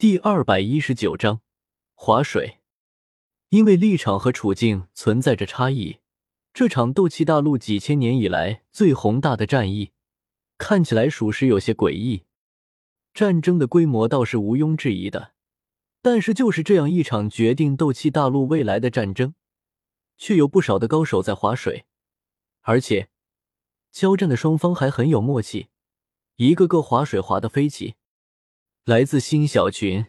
第二百一十九章划水。因为立场和处境存在着差异，这场斗气大陆几千年以来最宏大的战役，看起来属实有些诡异。战争的规模倒是毋庸置疑的，但是就是这样一场决定斗气大陆未来的战争，却有不少的高手在划水，而且交战的双方还很有默契，一个个划水划得飞起。来自新小群。